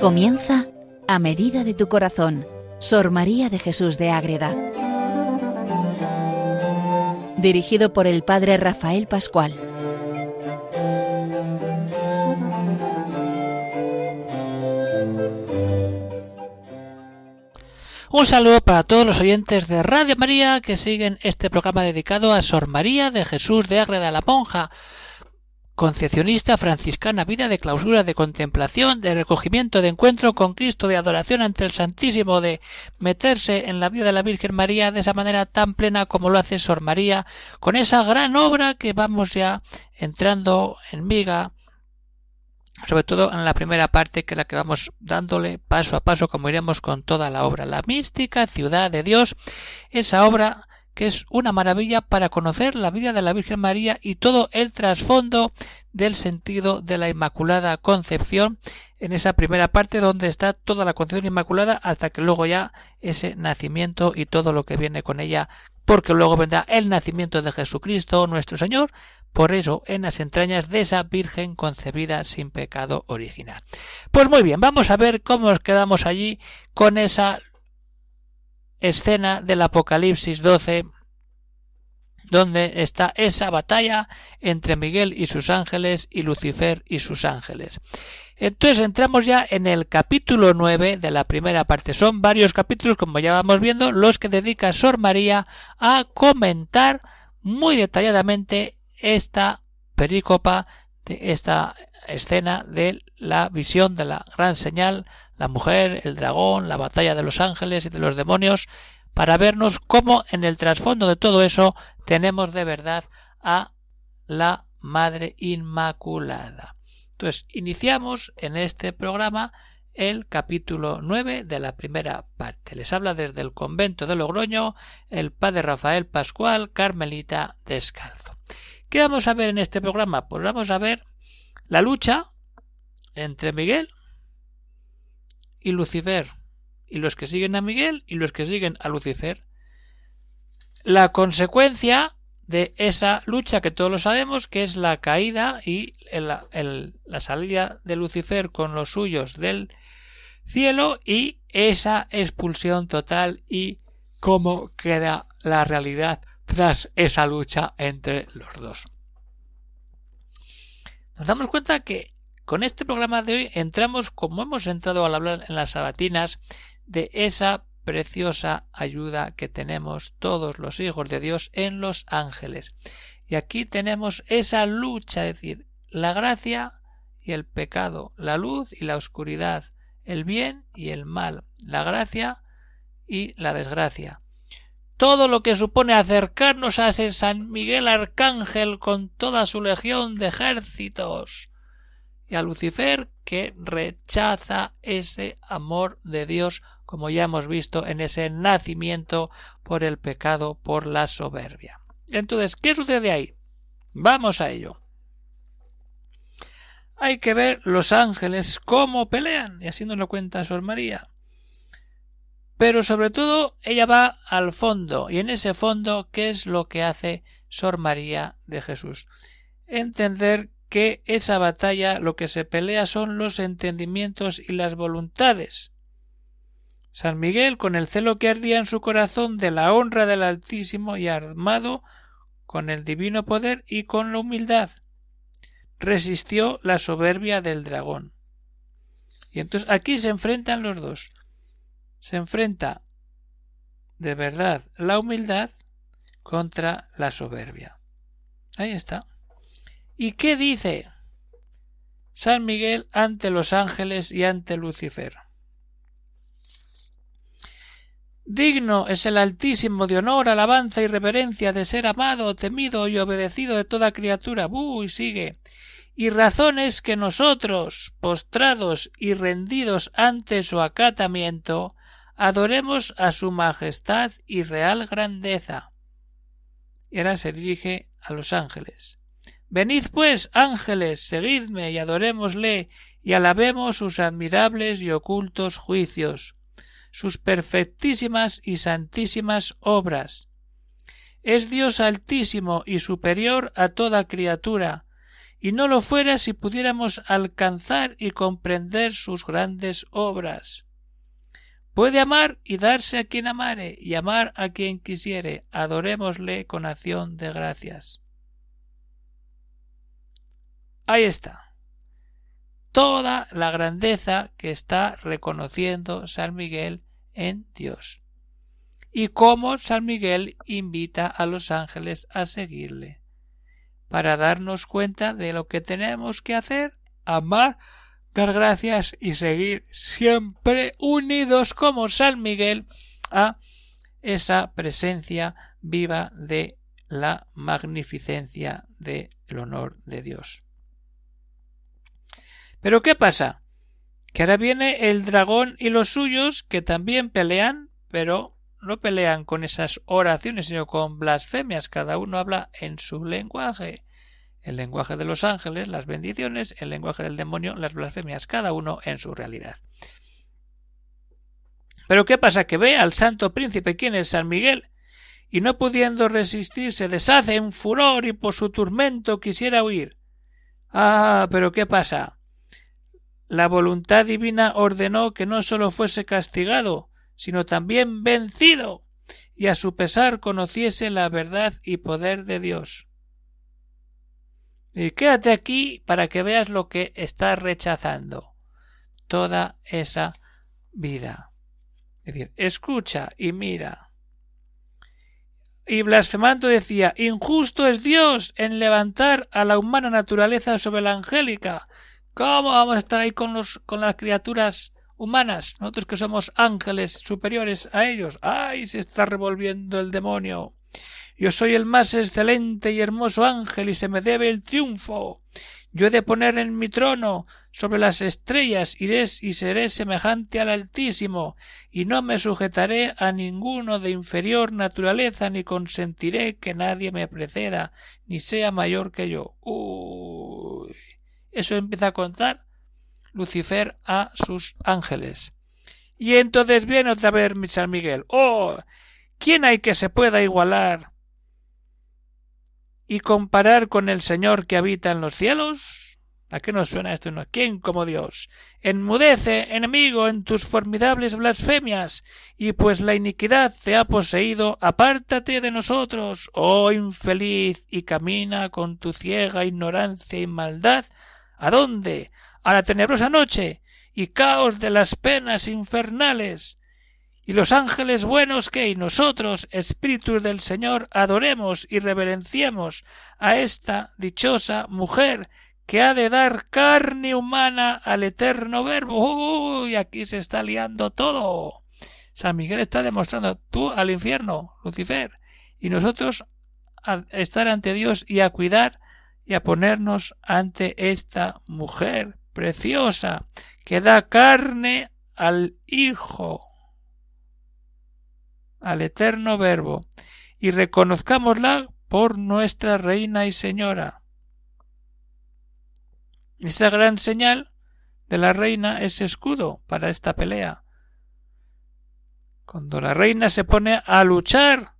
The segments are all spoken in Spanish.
Comienza a medida de tu corazón, Sor María de Jesús de Ágreda. Dirigido por el Padre Rafael Pascual. Un saludo para todos los oyentes de Radio María que siguen este programa dedicado a Sor María de Jesús de Ágreda la Monja, concepcionista franciscana, vida de clausura, de contemplación, de recogimiento, de encuentro con Cristo, de adoración ante el Santísimo, de meterse en la vida de la Virgen María de esa manera tan plena como lo hace Sor María, con esa gran obra que vamos ya entrando en miga, sobre todo en la primera parte que es la que vamos dándole paso a paso como iremos con toda la obra. La mística ciudad de Dios, esa obra que es una maravilla para conocer la vida de la Virgen María y todo el trasfondo del sentido de la Inmaculada Concepción en esa primera parte donde está toda la Concepción Inmaculada hasta que luego ya ese nacimiento y todo lo que viene con ella porque luego vendrá el nacimiento de Jesucristo nuestro Señor por eso en las entrañas de esa Virgen concebida sin pecado original. Pues muy bien, vamos a ver cómo nos quedamos allí con esa escena del Apocalipsis 12 donde está esa batalla entre Miguel y sus ángeles y Lucifer y sus ángeles. Entonces entramos ya en el capítulo 9 de la primera parte. Son varios capítulos, como ya vamos viendo, los que dedica Sor María a comentar muy detalladamente esta perícopa de esta escena de la visión de la gran señal, la mujer, el dragón, la batalla de los ángeles y de los demonios, para vernos cómo en el trasfondo de todo eso tenemos de verdad a la Madre Inmaculada. Entonces, iniciamos en este programa el capítulo 9 de la primera parte. Les habla desde el convento de Logroño el padre Rafael Pascual, Carmelita Descalzo. ¿Qué vamos a ver en este programa? Pues vamos a ver la lucha entre Miguel y Lucifer, y los que siguen a Miguel y los que siguen a Lucifer. La consecuencia de esa lucha que todos lo sabemos, que es la caída y la salida de Lucifer con los suyos del cielo y esa expulsión total y cómo queda la realidad tras esa lucha entre los dos. Nos damos cuenta que con este programa de hoy entramos, como hemos entrado al hablar en las sabatinas, de esa preciosa ayuda que tenemos todos los hijos de Dios en los ángeles. Y aquí tenemos esa lucha, es decir, la gracia y el pecado, la luz y la oscuridad, el bien y el mal, la gracia y la desgracia. Todo lo que supone acercarnos a ese San Miguel Arcángel con toda su legión de ejércitos, y a Lucifer que rechaza ese amor de Dios como ya hemos visto en ese nacimiento por el pecado, por la soberbia. Entonces, ¿qué sucede ahí? Vamos a ello. Hay que ver los ángeles cómo pelean, y así nos lo cuenta Sor María. Pero sobre todo ella va al fondo, y en ese fondo, ¿qué es lo que hace Sor María de Jesús? Entender que esa batalla lo que se pelea son los entendimientos y las voluntades. San Miguel, con el celo que ardía en su corazón de la honra del Altísimo y armado con el divino poder y con la humildad, resistió la soberbia del dragón. Y entonces aquí se enfrentan los dos. Se enfrenta de verdad la humildad contra la soberbia. Ahí está. ¿Y qué dice San Miguel ante los ángeles y ante Lucifer? Digno es el Altísimo de honor, alabanza y reverencia de ser amado, temido y obedecido de toda criatura. ¡Buh! y sigue. Y razón es que nosotros, postrados y rendidos ante su acatamiento, adoremos a su majestad y real grandeza. Y ahora se dirige a los ángeles. Venid pues, ángeles, seguidme y adorémosle y alabemos sus admirables y ocultos juicios, sus perfectísimas y santísimas obras. Es Dios altísimo y superior a toda criatura, y no lo fuera si pudiéramos alcanzar y comprender sus grandes obras. Puede amar y darse a quien amare, y amar a quien quisiere. Adorémosle con acción de gracias. Ahí está. Toda la grandeza que está reconociendo San Miguel en Dios. Y cómo San Miguel invita a los ángeles a seguirle. Para darnos cuenta de lo que tenemos que hacer, amar dar gracias y seguir siempre unidos como San Miguel a esa presencia viva de la magnificencia del honor de Dios. Pero ¿qué pasa? Que ahora viene el dragón y los suyos que también pelean, pero no pelean con esas oraciones, sino con blasfemias. Cada uno habla en su lenguaje el lenguaje de los ángeles, las bendiciones, el lenguaje del demonio, las blasfemias, cada uno en su realidad. Pero ¿qué pasa? Que ve al santo príncipe, quien es San Miguel, y no pudiendo resistir se deshace en furor y por su turmento quisiera huir. Ah, pero ¿qué pasa? La voluntad divina ordenó que no sólo fuese castigado, sino también vencido, y a su pesar conociese la verdad y poder de Dios. Y quédate aquí para que veas lo que está rechazando. Toda esa vida. Es decir, escucha y mira. Y blasfemando decía, injusto es Dios en levantar a la humana naturaleza sobre la angélica. ¿Cómo vamos a estar ahí con, los, con las criaturas humanas? Nosotros que somos ángeles superiores a ellos. ¡Ay! Se está revolviendo el demonio. Yo soy el más excelente y hermoso ángel y se me debe el triunfo. Yo he de poner en mi trono sobre las estrellas iré y seré semejante al Altísimo, y no me sujetaré a ninguno de inferior naturaleza, ni consentiré que nadie me preceda, ni sea mayor que yo. Uy. Eso empieza a contar Lucifer a sus ángeles. Y entonces viene otra vez San Miguel. Oh. ¿Quién hay que se pueda igualar y comparar con el Señor que habita en los cielos? ¿A qué nos suena esto? ¿Quién como Dios? Enmudece, enemigo, en tus formidables blasfemias, y pues la iniquidad te ha poseído, apártate de nosotros, oh infeliz, y camina con tu ciega ignorancia y maldad. ¿A dónde? A la tenebrosa noche y caos de las penas infernales y los ángeles buenos que y nosotros, espíritus del Señor, adoremos y reverenciemos a esta dichosa mujer que ha de dar carne humana al eterno verbo. Uy, aquí se está liando todo. San Miguel está demostrando tú al infierno, Lucifer, y nosotros a estar ante Dios y a cuidar y a ponernos ante esta mujer preciosa que da carne al Hijo al eterno Verbo, y reconozcámosla por nuestra Reina y Señora. Esa gran señal de la reina es escudo para esta pelea. Cuando la reina se pone a luchar,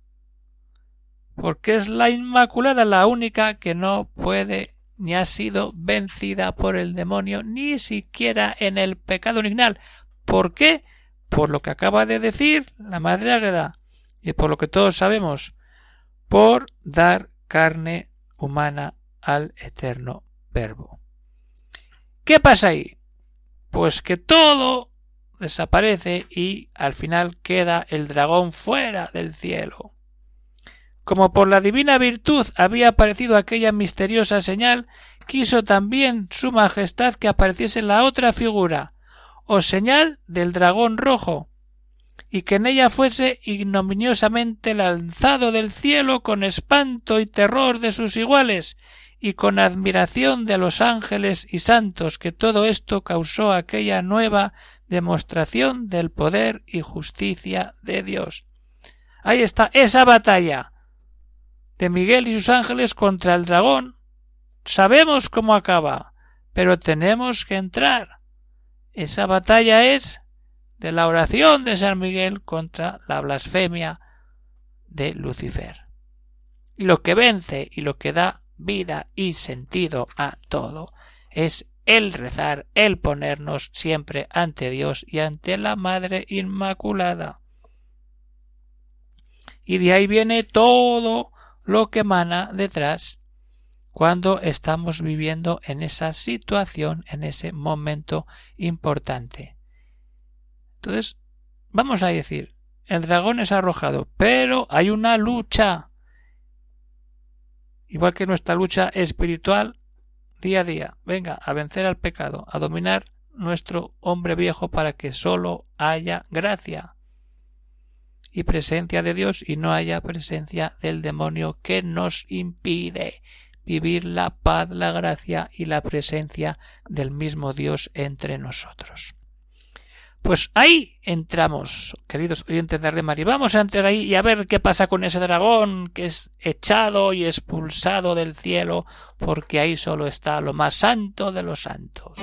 porque es la Inmaculada la única que no puede ni ha sido vencida por el demonio, ni siquiera en el pecado original. ¿Por qué? por lo que acaba de decir la Madre Ágreda y por lo que todos sabemos, por dar carne humana al eterno Verbo. ¿Qué pasa ahí? Pues que todo desaparece y al final queda el dragón fuera del cielo. Como por la divina virtud había aparecido aquella misteriosa señal, quiso también su majestad que apareciese la otra figura, o señal del dragón rojo, y que en ella fuese ignominiosamente lanzado del cielo con espanto y terror de sus iguales, y con admiración de los ángeles y santos que todo esto causó aquella nueva demostración del poder y justicia de Dios. Ahí está esa batalla de Miguel y sus ángeles contra el dragón. Sabemos cómo acaba, pero tenemos que entrar. Esa batalla es de la oración de San Miguel contra la blasfemia de Lucifer. Y lo que vence y lo que da vida y sentido a todo. Es el rezar, el ponernos siempre ante Dios y ante la Madre Inmaculada. Y de ahí viene todo lo que emana detrás cuando estamos viviendo en esa situación, en ese momento importante. Entonces, vamos a decir, el dragón es arrojado, pero hay una lucha. Igual que nuestra lucha espiritual día a día. Venga, a vencer al pecado, a dominar nuestro hombre viejo para que solo haya gracia y presencia de Dios y no haya presencia del demonio que nos impide vivir la paz, la gracia y la presencia del mismo Dios entre nosotros. Pues ahí entramos, queridos oyentes de Red María. Vamos a entrar ahí y a ver qué pasa con ese dragón que es echado y expulsado del cielo, porque ahí solo está lo más santo de los santos.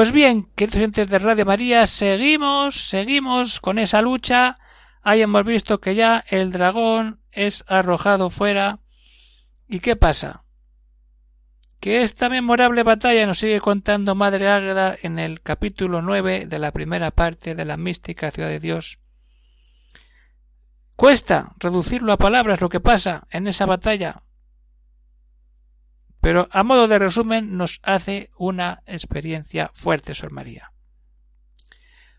Pues bien, queridos oyentes de Radio María, seguimos, seguimos con esa lucha. Ahí hemos visto que ya el dragón es arrojado fuera. ¿Y qué pasa? Que esta memorable batalla nos sigue contando Madre Ágreda en el capítulo 9 de la primera parte de la mística ciudad de Dios. Cuesta reducirlo a palabras lo que pasa en esa batalla. Pero a modo de resumen nos hace una experiencia fuerte, Sor María.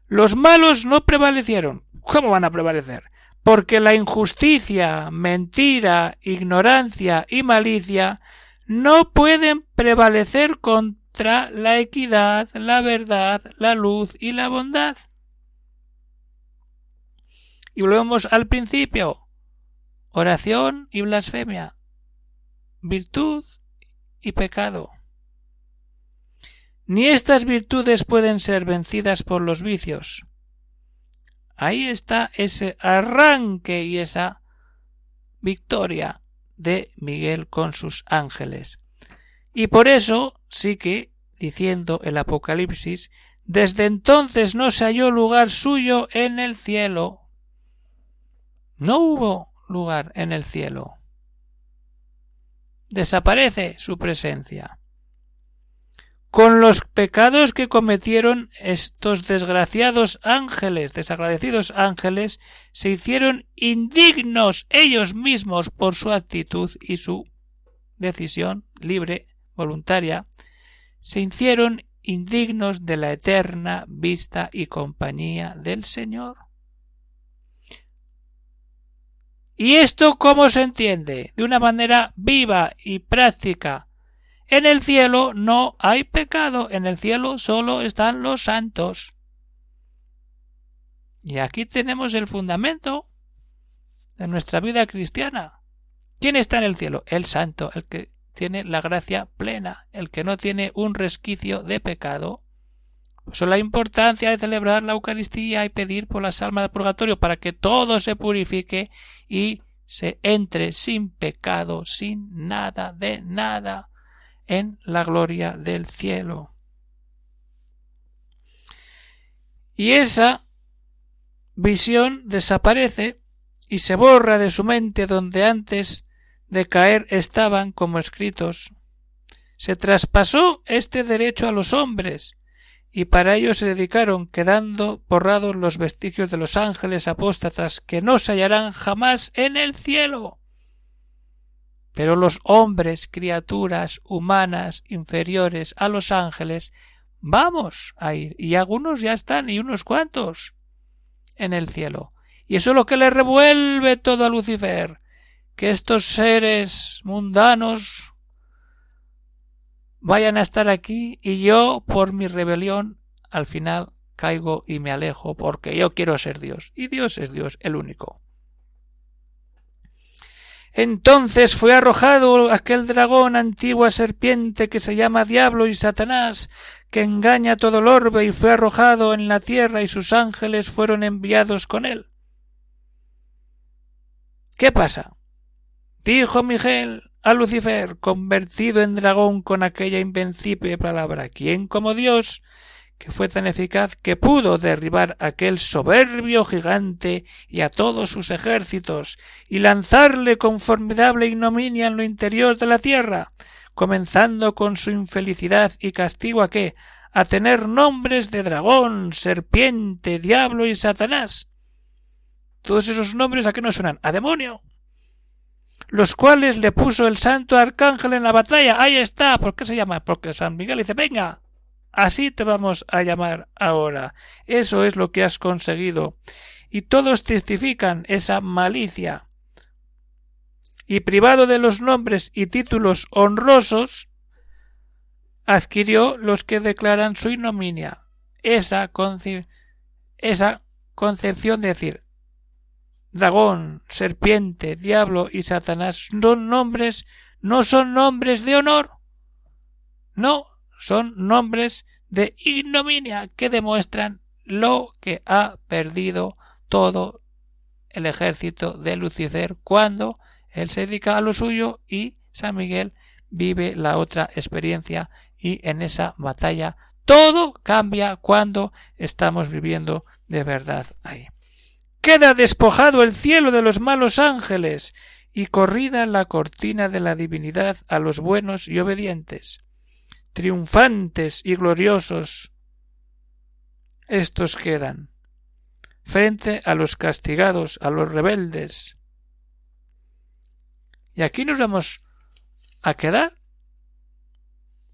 Los malos no prevalecieron. ¿Cómo van a prevalecer? Porque la injusticia, mentira, ignorancia y malicia no pueden prevalecer contra la equidad, la verdad, la luz y la bondad. Y volvemos al principio. Oración y blasfemia. Virtud y pecado. Ni estas virtudes pueden ser vencidas por los vicios. Ahí está ese arranque y esa victoria de Miguel con sus ángeles. Y por eso sí que, diciendo el Apocalipsis, desde entonces no se halló lugar suyo en el cielo. No hubo lugar en el cielo. Desaparece su presencia con los pecados que cometieron estos desgraciados ángeles, desagradecidos ángeles, se hicieron indignos ellos mismos por su actitud y su decisión libre, voluntaria, se hicieron indignos de la eterna vista y compañía del Señor. ¿Y esto cómo se entiende? De una manera viva y práctica, en el cielo no hay pecado, en el cielo solo están los santos. Y aquí tenemos el fundamento de nuestra vida cristiana. ¿Quién está en el cielo? El santo, el que tiene la gracia plena, el que no tiene un resquicio de pecado. Por eso la importancia de celebrar la Eucaristía y pedir por las almas del purgatorio para que todo se purifique y se entre sin pecado, sin nada de nada en la gloria del cielo. Y esa visión desaparece y se borra de su mente donde antes de caer estaban como escritos. Se traspasó este derecho a los hombres, y para ello se dedicaron, quedando borrados los vestigios de los ángeles apóstatas que no se hallarán jamás en el cielo. Pero los hombres, criaturas humanas inferiores a los ángeles, vamos a ir, y algunos ya están, y unos cuantos, en el cielo. Y eso es lo que le revuelve todo a Lucifer, que estos seres mundanos vayan a estar aquí y yo, por mi rebelión, al final caigo y me alejo porque yo quiero ser Dios. Y Dios es Dios, el único. Entonces fue arrojado aquel dragón, antigua serpiente que se llama Diablo y Satanás, que engaña todo el orbe, y fue arrojado en la tierra, y sus ángeles fueron enviados con él. ¿Qué pasa? Dijo Miguel a Lucifer, convertido en dragón con aquella invencible palabra, ¿quién como Dios que fue tan eficaz que pudo derribar aquel soberbio gigante y a todos sus ejércitos, y lanzarle con formidable ignominia en lo interior de la tierra, comenzando con su infelicidad y castigo a qué? a tener nombres de dragón, serpiente, diablo y satanás. Todos esos nombres a qué no suenan? a demonio. Los cuales le puso el santo arcángel en la batalla. Ahí está. ¿Por qué se llama? Porque San Miguel dice, venga, Así te vamos a llamar ahora. Eso es lo que has conseguido. Y todos testifican esa malicia. Y privado de los nombres y títulos honrosos, adquirió los que declaran su ignominia. Esa, esa concepción de decir dragón, serpiente, diablo y Satanás son nombres, no son nombres de honor. No, son nombres de ignominia que demuestran lo que ha perdido todo el ejército de Lucifer cuando él se dedica a lo suyo y San Miguel vive la otra experiencia y en esa batalla todo cambia cuando estamos viviendo de verdad ahí. Queda despojado el cielo de los malos ángeles y corrida la cortina de la divinidad a los buenos y obedientes triunfantes y gloriosos estos quedan frente a los castigados, a los rebeldes. Y aquí nos vamos a quedar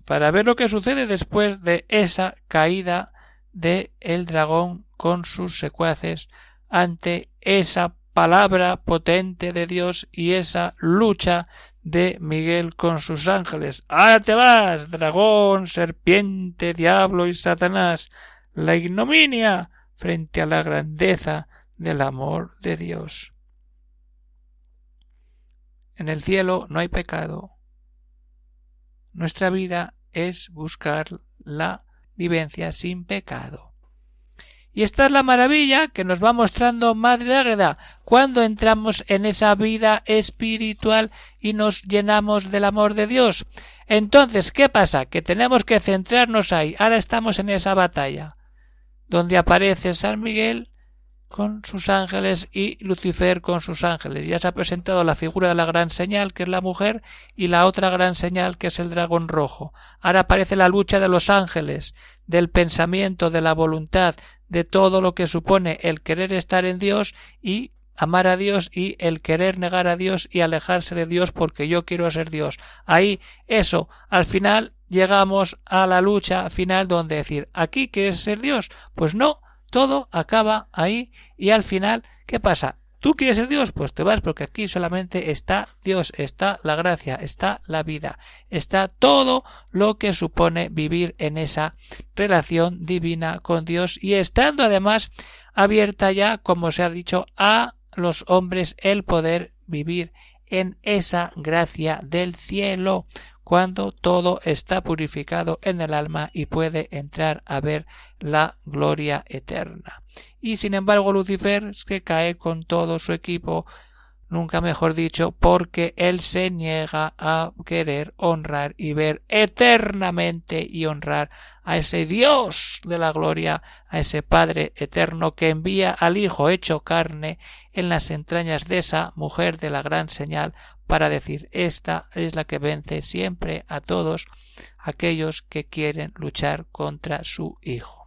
para ver lo que sucede después de esa caída de el dragón con sus secuaces ante esa palabra potente de Dios y esa lucha de Miguel con sus ángeles. ¡Ahora te vas, dragón, serpiente, diablo y Satanás! La ignominia frente a la grandeza del amor de Dios. En el cielo no hay pecado. Nuestra vida es buscar la vivencia sin pecado. Y esta es la maravilla que nos va mostrando Madre Ágreda cuando entramos en esa vida espiritual y nos llenamos del amor de Dios. Entonces, ¿qué pasa? Que tenemos que centrarnos ahí. Ahora estamos en esa batalla, donde aparece San Miguel con sus ángeles y Lucifer con sus ángeles. Ya se ha presentado la figura de la gran señal, que es la mujer, y la otra gran señal, que es el dragón rojo. Ahora aparece la lucha de los ángeles, del pensamiento, de la voluntad, de todo lo que supone el querer estar en Dios y amar a Dios y el querer negar a Dios y alejarse de Dios porque yo quiero ser Dios. Ahí, eso, al final llegamos a la lucha final donde decir, ¿aquí quieres ser Dios? Pues no, todo acaba ahí y al final, ¿qué pasa? ¿Tú quieres ser Dios? Pues te vas porque aquí solamente está Dios, está la gracia, está la vida, está todo lo que supone vivir en esa relación divina con Dios y estando además abierta ya, como se ha dicho, a los hombres el poder vivir en esa gracia del cielo, cuando todo está purificado en el alma y puede entrar a ver la gloria eterna. Y sin embargo Lucifer que cae con todo su equipo nunca mejor dicho, porque él se niega a querer honrar y ver eternamente y honrar a ese Dios de la gloria, a ese Padre eterno que envía al Hijo hecho carne en las entrañas de esa mujer de la gran señal para decir esta es la que vence siempre a todos aquellos que quieren luchar contra su Hijo.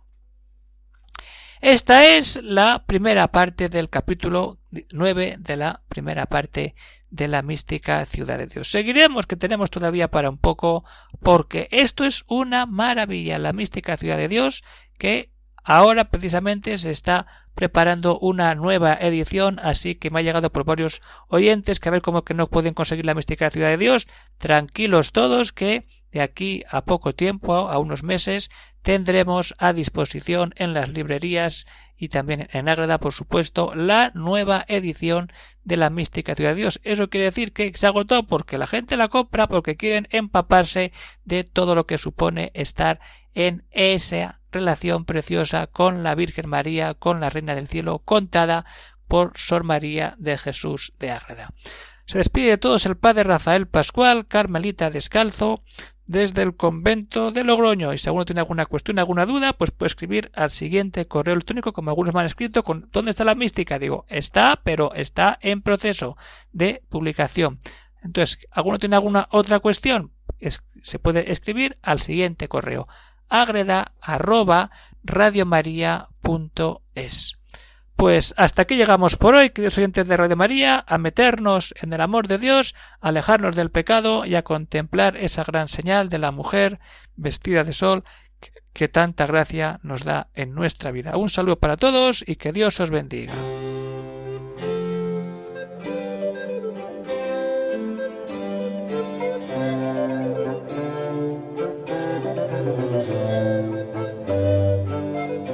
Esta es la primera parte del capítulo 9 de la primera parte de la mística ciudad de Dios. Seguiremos que tenemos todavía para un poco porque esto es una maravilla, la mística ciudad de Dios que ahora precisamente se está preparando una nueva edición, así que me ha llegado por varios oyentes que a ver cómo que no pueden conseguir la mística ciudad de Dios. Tranquilos todos que de aquí a poco tiempo, a unos meses, tendremos a disposición en las librerías y también en Ágreda, por supuesto, la nueva edición de la Mística Ciudad de Dios. Eso quiere decir que se agotó porque la gente la compra porque quieren empaparse de todo lo que supone estar en esa relación preciosa con la Virgen María, con la Reina del Cielo, contada por Sor María de Jesús de Ágreda. Se despide de todos el padre Rafael Pascual, Carmelita Descalzo, desde el convento de Logroño. Y si alguno tiene alguna cuestión, alguna duda, pues puede escribir al siguiente correo electrónico, como algunos me han escrito, con ¿dónde está la mística? Digo, está, pero está en proceso de publicación. Entonces, ¿alguno tiene alguna otra cuestión? se puede escribir al siguiente correo agreda arroba radiomaria.es. Pues hasta aquí llegamos por hoy, queridos oyentes de Radio María, a meternos en el amor de Dios, a alejarnos del pecado y a contemplar esa gran señal de la mujer vestida de sol que tanta gracia nos da en nuestra vida. Un saludo para todos y que Dios os bendiga.